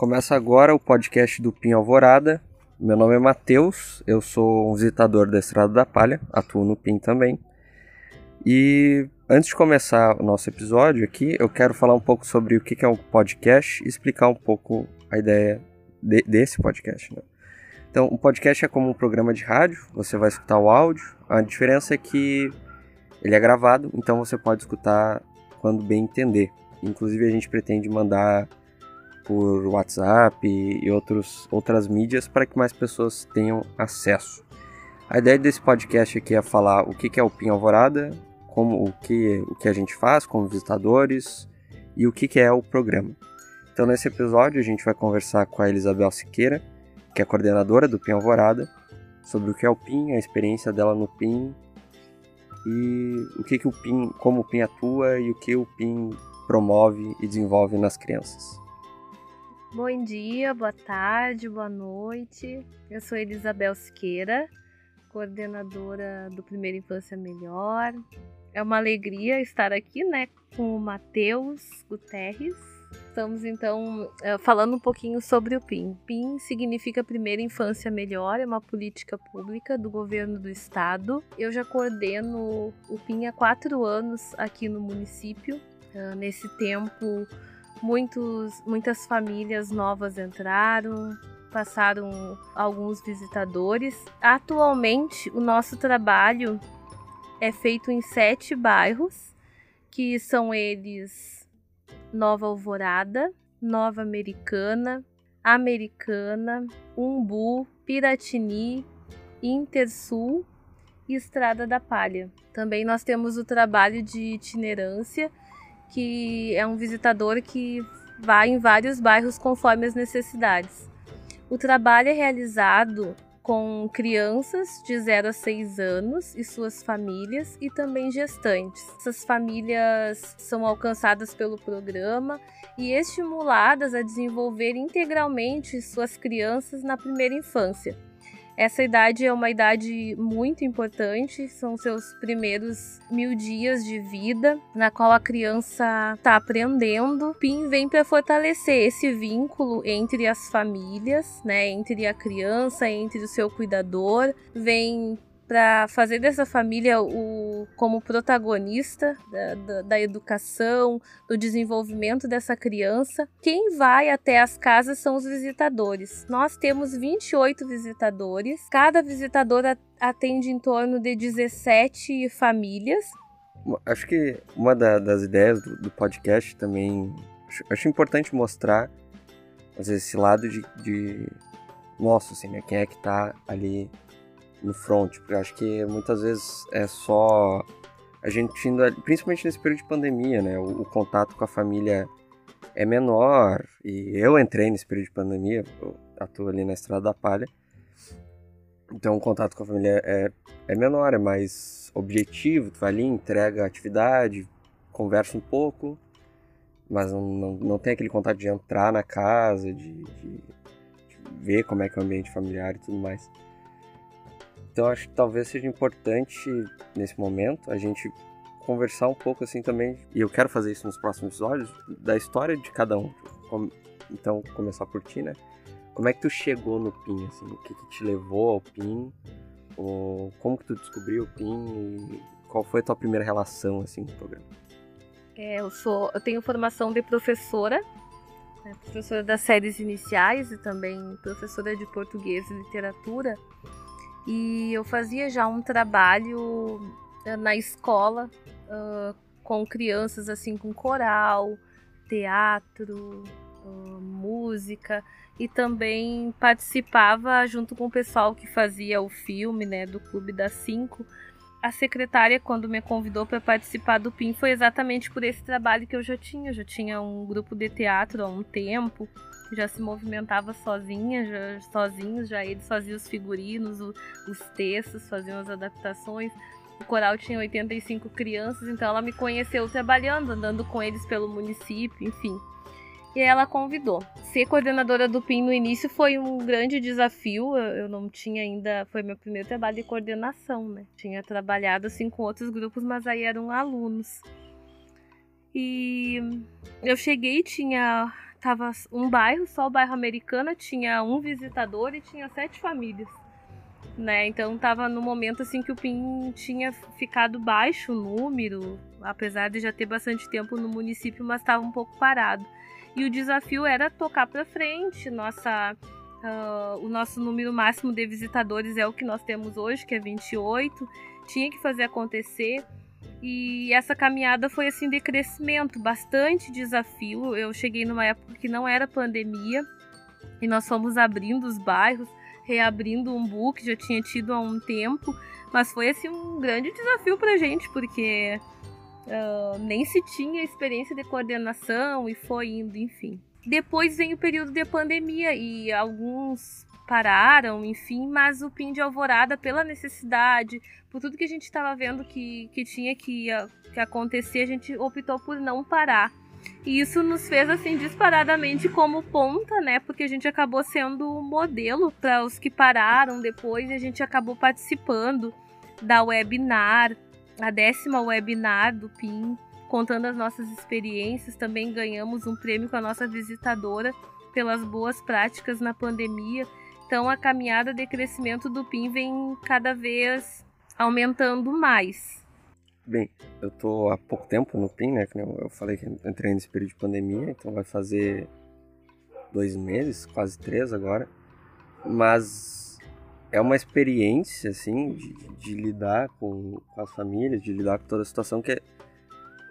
Começa agora o podcast do PIN Alvorada. Meu nome é Matheus, eu sou um visitador da Estrada da Palha, atuo no PIN também. E antes de começar o nosso episódio aqui, eu quero falar um pouco sobre o que é um podcast e explicar um pouco a ideia de, desse podcast. Né? Então, um podcast é como um programa de rádio, você vai escutar o áudio, a diferença é que ele é gravado, então você pode escutar quando bem entender. Inclusive, a gente pretende mandar por WhatsApp e outros, outras mídias para que mais pessoas tenham acesso. A ideia desse podcast aqui é falar o que é o PIN Alvorada, como, o, que, o que a gente faz como visitadores e o que é o programa. Então, nesse episódio, a gente vai conversar com a Elisabel Siqueira, que é coordenadora do PIN Alvorada, sobre o que é o PIN, a experiência dela no PIN e o que, que o PIN, como o PIN atua e o que o PIN promove e desenvolve nas crianças. Bom dia, boa tarde, boa noite. Eu sou Elisabel Siqueira, coordenadora do Primeira Infância Melhor. É uma alegria estar aqui, né, com o Matheus Guterres. Estamos então eh, falando um pouquinho sobre o PIN. PIN significa Primeira Infância Melhor, é uma política pública do governo do estado. Eu já coordeno o PIN há quatro anos aqui no município. Ah, nesse tempo, muitos, muitas famílias novas entraram, passaram alguns visitadores. Atualmente, o nosso trabalho é feito em sete bairros, que são eles Nova Alvorada, Nova Americana, Americana, Umbu, Piratini, Intersul e Estrada da Palha. Também nós temos o trabalho de itinerância, que é um visitador que vai em vários bairros conforme as necessidades. O trabalho é realizado com crianças de 0 a 6 anos e suas famílias e também gestantes. Essas famílias são alcançadas pelo programa e estimuladas a desenvolver integralmente suas crianças na primeira infância. Essa idade é uma idade muito importante, são seus primeiros mil dias de vida, na qual a criança está aprendendo. PIN vem para fortalecer esse vínculo entre as famílias, né, entre a criança, entre o seu cuidador, vem para fazer dessa família o como protagonista da, da, da, educação, do desenvolvimento dessa criança. Quem vai até as casas são os visitadores. Nós temos 28 visitadores, cada visitador atende em torno de 17 famílias. Acho que uma da, das ideias do, do, podcast também acho, acho importante mostrar às vezes, esse lado de, de nosso, assim, né? Quem é que tá ali no front, porque acho que muitas vezes é só a gente indo, principalmente nesse período de pandemia, né? O, o, contato com a família é menor, e eu entrei nesse período de pandemia, eu atuo ali na Estrada da Palha, então o contato com a família é, é menor, é mais objetivo, tu vai ali, entrega a atividade, conversa um pouco, mas não, não, não tem aquele contato de entrar na casa, de, de, de ver como é que é o ambiente familiar e tudo mais. Então acho que talvez seja importante nesse momento a gente conversar um pouco assim também, e eu quero fazer isso nos próximos episódios, da história de cada um. Então, começar por ti, né? Como é que tu chegou no PIN, assim? O que, que te levou ao PIN? Ou como que tu descobriu o PIN? Qual foi a tua primeira relação, assim, com o programa? É, eu sou... Eu tenho formação de professora, né? professora das séries iniciais e também professora de português e literatura. E eu fazia já um trabalho eh, na escola uh, com crianças assim com coral, teatro, uh, música e também participava junto com o pessoal que fazia o filme, né, do Clube das Cinco. A secretária, quando me convidou para participar do PIN, foi exatamente por esse trabalho que eu já tinha. Eu já tinha um grupo de teatro há um tempo, já se movimentava sozinha, já, sozinhos, já eles faziam os figurinos, o, os textos, faziam as adaptações. O coral tinha 85 crianças, então ela me conheceu trabalhando, andando com eles pelo município, enfim. E ela convidou. Ser coordenadora do PIN no início foi um grande desafio. Eu não tinha ainda. Foi meu primeiro trabalho de coordenação, né? Tinha trabalhado assim com outros grupos, mas aí eram alunos. E eu cheguei, tinha tava um bairro, só o bairro Americana, tinha um visitador e tinha sete famílias. Né? Então tava no momento assim que o PIN tinha ficado baixo o número, apesar de já ter bastante tempo no município, mas estava um pouco parado. E o desafio era tocar para frente. Nossa, uh, o nosso número máximo de visitadores é o que nós temos hoje, que é 28. Tinha que fazer acontecer. E essa caminhada foi assim de crescimento, bastante desafio. Eu cheguei numa época que não era pandemia e nós fomos abrindo os bairros, reabrindo um book, já tinha tido há um tempo, mas foi assim um grande desafio pra gente, porque uh, nem se tinha experiência de coordenação e foi indo, enfim. Depois vem o período de pandemia e alguns pararam, enfim, mas o PIN de Alvorada, pela necessidade, por tudo que a gente estava vendo que, que tinha que, que acontecer, a gente optou por não parar. E isso nos fez assim disparadamente como ponta, né? Porque a gente acabou sendo modelo para os que pararam depois e a gente acabou participando da webinar, a décima webinar do PIN, contando as nossas experiências. Também ganhamos um prêmio com a nossa visitadora pelas boas práticas na pandemia. Então a caminhada de crescimento do PIN vem cada vez aumentando mais. Bem, eu tô há pouco tempo no PIN, né? Eu falei que entrei nesse período de pandemia, então vai fazer dois meses, quase três agora. Mas é uma experiência, assim, de, de lidar com, com, as famílias, de lidar com toda a situação que, é,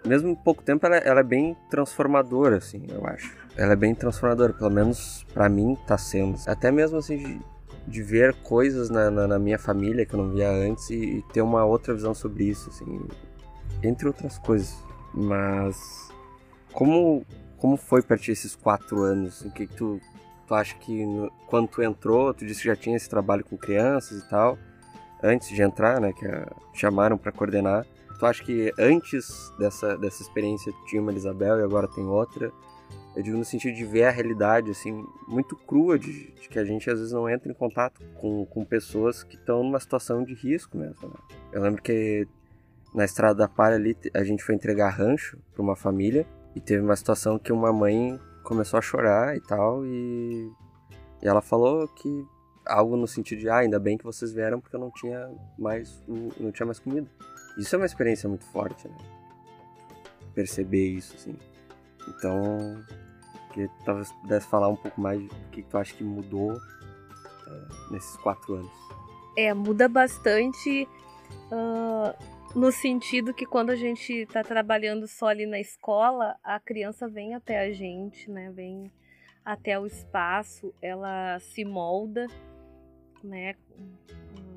mesmo em pouco tempo, ela, ela é bem transformadora, assim, eu acho ela é bem transformadora, pelo menos para mim tá sendo. Até mesmo assim de, de ver coisas na, na, na, minha família que eu não via antes e, e, ter uma outra visão sobre isso, assim, entre outras coisas. Mas como como foi para ti esses quatro anos? O que, que tu, tu acha que no, quando tu entrou, tu disse que já tinha esse trabalho com crianças e tal, antes de entrar, né, que a, chamaram para coordenar. Tu acha que antes dessa, dessa experiência tinha uma Isabel e agora tem outra? Eu digo no sentido de ver a realidade, assim, muito crua, de, de que a gente às vezes não entra em contato com, com pessoas que estão numa situação de risco mesmo. Né? Eu lembro que na estrada da Palha ali a gente foi entregar rancho para uma família e teve uma situação que uma mãe começou a chorar e tal e, e ela falou que algo no sentido de ah, ainda bem que vocês vieram porque eu não tinha mais não tinha mais comida. Isso é uma experiência muito forte, né? Perceber isso assim. Então, que talvez pudesse falar um pouco mais do que tu acha que mudou uh, nesses quatro anos. É, muda bastante uh, no sentido que quando a gente está trabalhando só ali na escola, a criança vem até a gente, né? Vem até o espaço, ela se molda, né?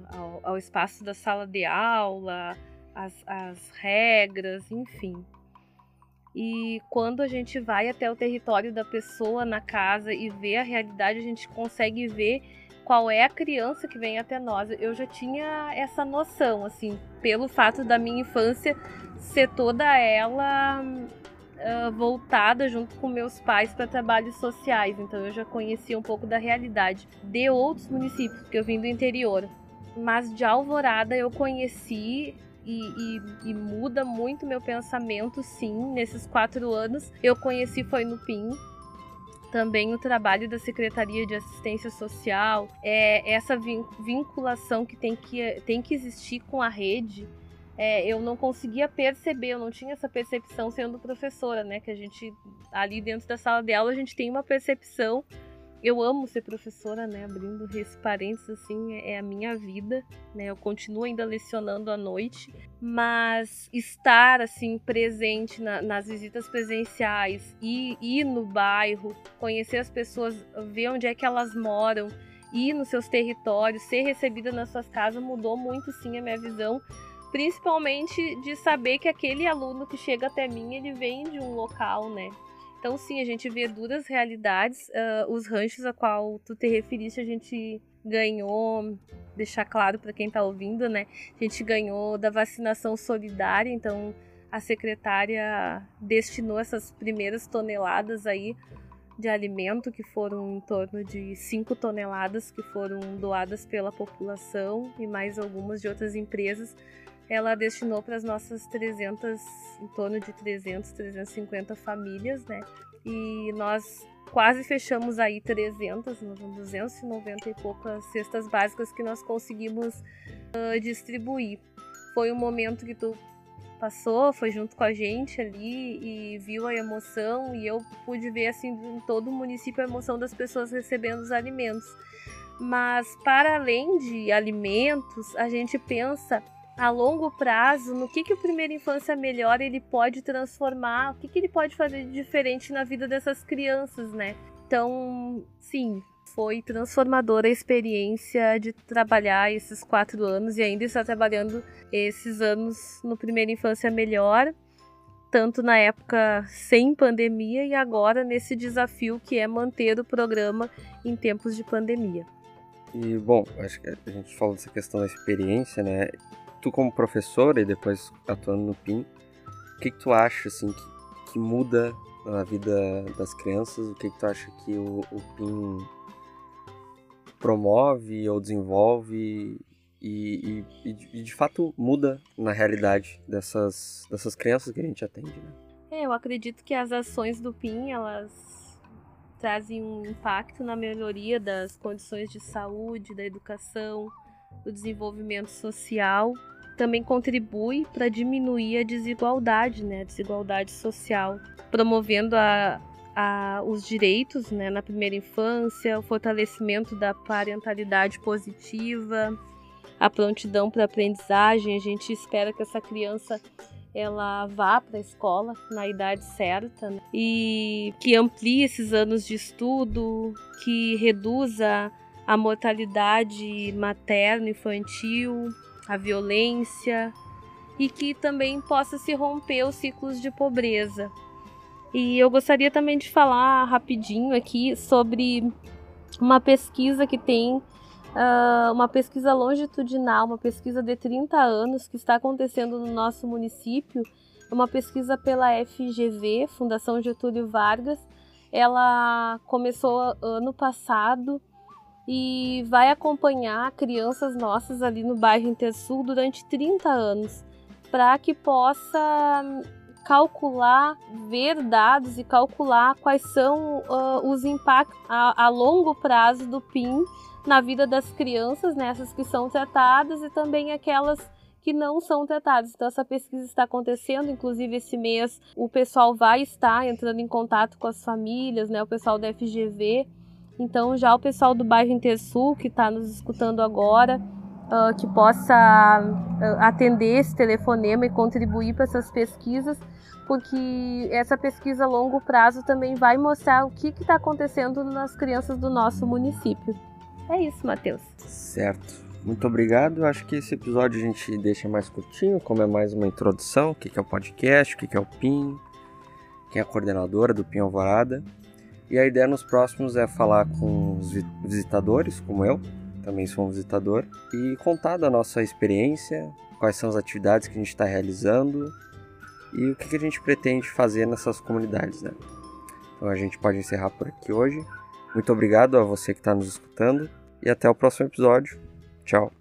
Ao, ao espaço da sala de aula, as, as regras, enfim. E quando a gente vai até o território da pessoa na casa e vê a realidade, a gente consegue ver qual é a criança que vem até nós. Eu já tinha essa noção, assim, pelo fato da minha infância ser toda ela uh, voltada junto com meus pais para trabalhos sociais. Então eu já conhecia um pouco da realidade de outros municípios, porque eu vim do interior. Mas de Alvorada eu conheci e, e, e, muda muito meu pensamento, sim, nesses quatro anos. Eu conheci foi no PIN. Também o trabalho da Secretaria de Assistência Social, é essa vinculação que tem que, tem que existir com a rede. É, eu não conseguia perceber, eu não tinha essa percepção sendo professora, né? Que a gente, ali dentro da sala de aula, a gente tem uma percepção eu amo ser professora, né? Abrindo esse parênteses, assim, é, é a minha vida, né? Eu continuo ainda lecionando à noite, mas estar, assim, presente na, nas visitas presenciais, ir, ir no bairro, conhecer as pessoas, ver onde é que elas moram, ir nos seus territórios, ser recebida nas suas casas, mudou muito, sim, a minha visão principalmente de saber que aquele aluno que chega até mim, ele vem de um local, né? Então, sim, a gente vê duras realidades. Uh, os ranchos a qual tu te referiste, a gente ganhou, deixar claro para quem está ouvindo, né? A gente ganhou da vacinação solidária, então a secretária destinou essas primeiras toneladas aí de alimento, que foram em torno de 5 toneladas que foram doadas pela população e mais algumas de outras empresas ela destinou para as nossas 300, em torno de 300, 350 famílias, né? E nós quase fechamos aí 300, 290 e poucas cestas básicas que nós conseguimos uh, distribuir. Foi um momento que tu passou, foi junto com a gente ali e viu a emoção e eu pude ver assim em todo o município a emoção das pessoas recebendo os alimentos. Mas para além de alimentos, a gente pensa a longo prazo no que, que o Primeira Infância Melhor ele pode transformar, o que, que ele pode fazer de diferente na vida dessas crianças, né? Então, sim, foi transformadora a experiência de trabalhar esses quatro anos e ainda estar trabalhando esses anos no Primeira Infância Melhor, tanto na época sem pandemia e agora nesse desafio que é manter o programa em tempos de pandemia. E, bom, acho que a gente falou dessa questão da experiência, né? Tu como professora e depois atuando no PIN, o que, que tu acha assim que, que muda na vida das crianças? O que, que tu acha que o, o PIN promove ou desenvolve e, e, e, de fato muda na realidade dessas, dessas crianças que a gente atende, né? É, eu acredito que as ações do PIN, elas trazem um impacto na melhoria das condições de saúde, da educação, do desenvolvimento social também contribui para diminuir a desigualdade, né, a desigualdade social, promovendo a, a, os direitos né, na primeira infância, o fortalecimento da parentalidade positiva, a prontidão para aprendizagem. A gente espera que essa criança ela vá para a escola na idade certa né? e que amplie esses anos de estudo, que reduza a mortalidade materno infantil, a violência e que também possa se romper os ciclos de pobreza. E eu gostaria também de falar rapidinho aqui sobre uma pesquisa que tem, uh, uma pesquisa longitudinal, uma pesquisa de 30 anos que está acontecendo no nosso município, uma pesquisa pela FGV, Fundação Getúlio Vargas. Ela começou ano passado e vai acompanhar crianças nossas ali no bairro Intersul durante 30 anos, para que possa calcular, ver dados e calcular quais são uh, os impactos a, a, longo prazo do PIN na vida das crianças, nessas né, que são tratadas e também aquelas que não são tratadas. Então essa pesquisa está acontecendo, inclusive esse mês o pessoal vai estar entrando em contato com as famílias, né, o pessoal da FGV então, já o pessoal do bairro Intersul, que está nos escutando agora, uh, que possa uh, atender esse telefonema e contribuir para essas pesquisas, porque essa pesquisa a longo prazo também vai mostrar o que está acontecendo nas crianças do nosso município. É isso, Matheus. Certo. Muito obrigado. Acho que esse episódio a gente deixa mais curtinho, como é mais uma introdução, o que é o podcast, o que é o PIN, quem é a coordenadora do PIN Alvorada. E a ideia nos próximos é falar com os visitadores, como eu, também sou um visitador, e contar da nossa experiência, quais são as atividades que a gente está realizando e o que a gente pretende fazer nessas comunidades. Né? Então a gente pode encerrar por aqui hoje. Muito obrigado a você que está nos escutando e até o próximo episódio. Tchau!